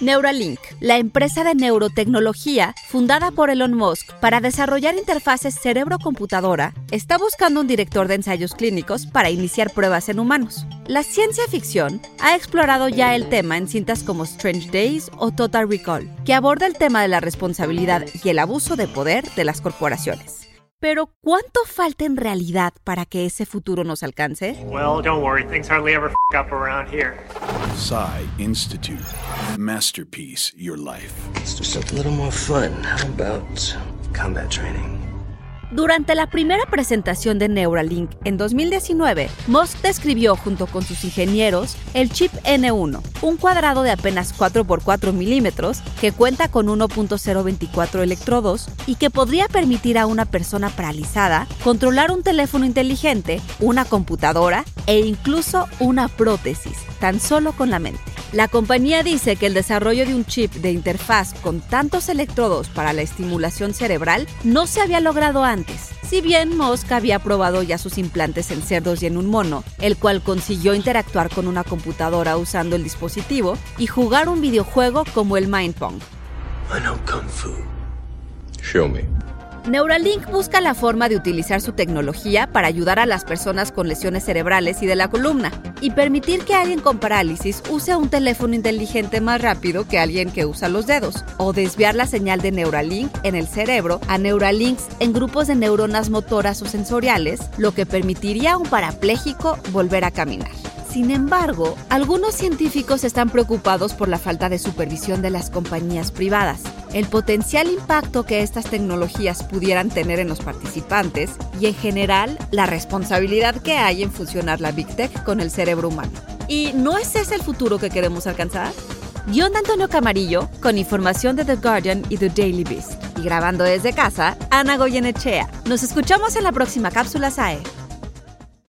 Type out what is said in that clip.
Neuralink, la empresa de neurotecnología fundada por Elon Musk para desarrollar interfaces cerebro-computadora, está buscando un director de ensayos clínicos para iniciar pruebas en humanos. La ciencia ficción ha explorado ya el tema en cintas como Strange Days o Total Recall, que aborda el tema de la responsabilidad y el abuso de poder de las corporaciones. Pero ¿cuánto falta en realidad para que ese futuro nos alcance? Well, don't worry, things hardly ever f up around here. Psy Institute. Masterpiece Your Life. Do something a little more fun. How about combat training? Durante la primera presentación de Neuralink en 2019, Musk describió junto con sus ingenieros el chip N1, un cuadrado de apenas 4x4 milímetros que cuenta con 1.024 electrodos y que podría permitir a una persona paralizada controlar un teléfono inteligente, una computadora e incluso una prótesis, tan solo con la mente. La compañía dice que el desarrollo de un chip de interfaz con tantos electrodos para la estimulación cerebral no se había logrado antes. Si bien Musk había probado ya sus implantes en cerdos y en un mono, el cual consiguió interactuar con una computadora usando el dispositivo y jugar un videojuego como el Mind Pong. Show me. Neuralink busca la forma de utilizar su tecnología para ayudar a las personas con lesiones cerebrales y de la columna y permitir que alguien con parálisis use un teléfono inteligente más rápido que alguien que usa los dedos o desviar la señal de Neuralink en el cerebro a Neuralinks en grupos de neuronas motoras o sensoriales, lo que permitiría a un parapléjico volver a caminar. Sin embargo, algunos científicos están preocupados por la falta de supervisión de las compañías privadas, el potencial impacto que estas tecnologías pudieran tener en los participantes y en general la responsabilidad que hay en fusionar la Big Tech con el cerebro humano. ¿Y no es ese el futuro que queremos alcanzar? Guión de Antonio Camarillo, con información de The Guardian y The Daily Beast. Y grabando desde casa, Ana Goyenechea. Nos escuchamos en la próxima cápsula SAE.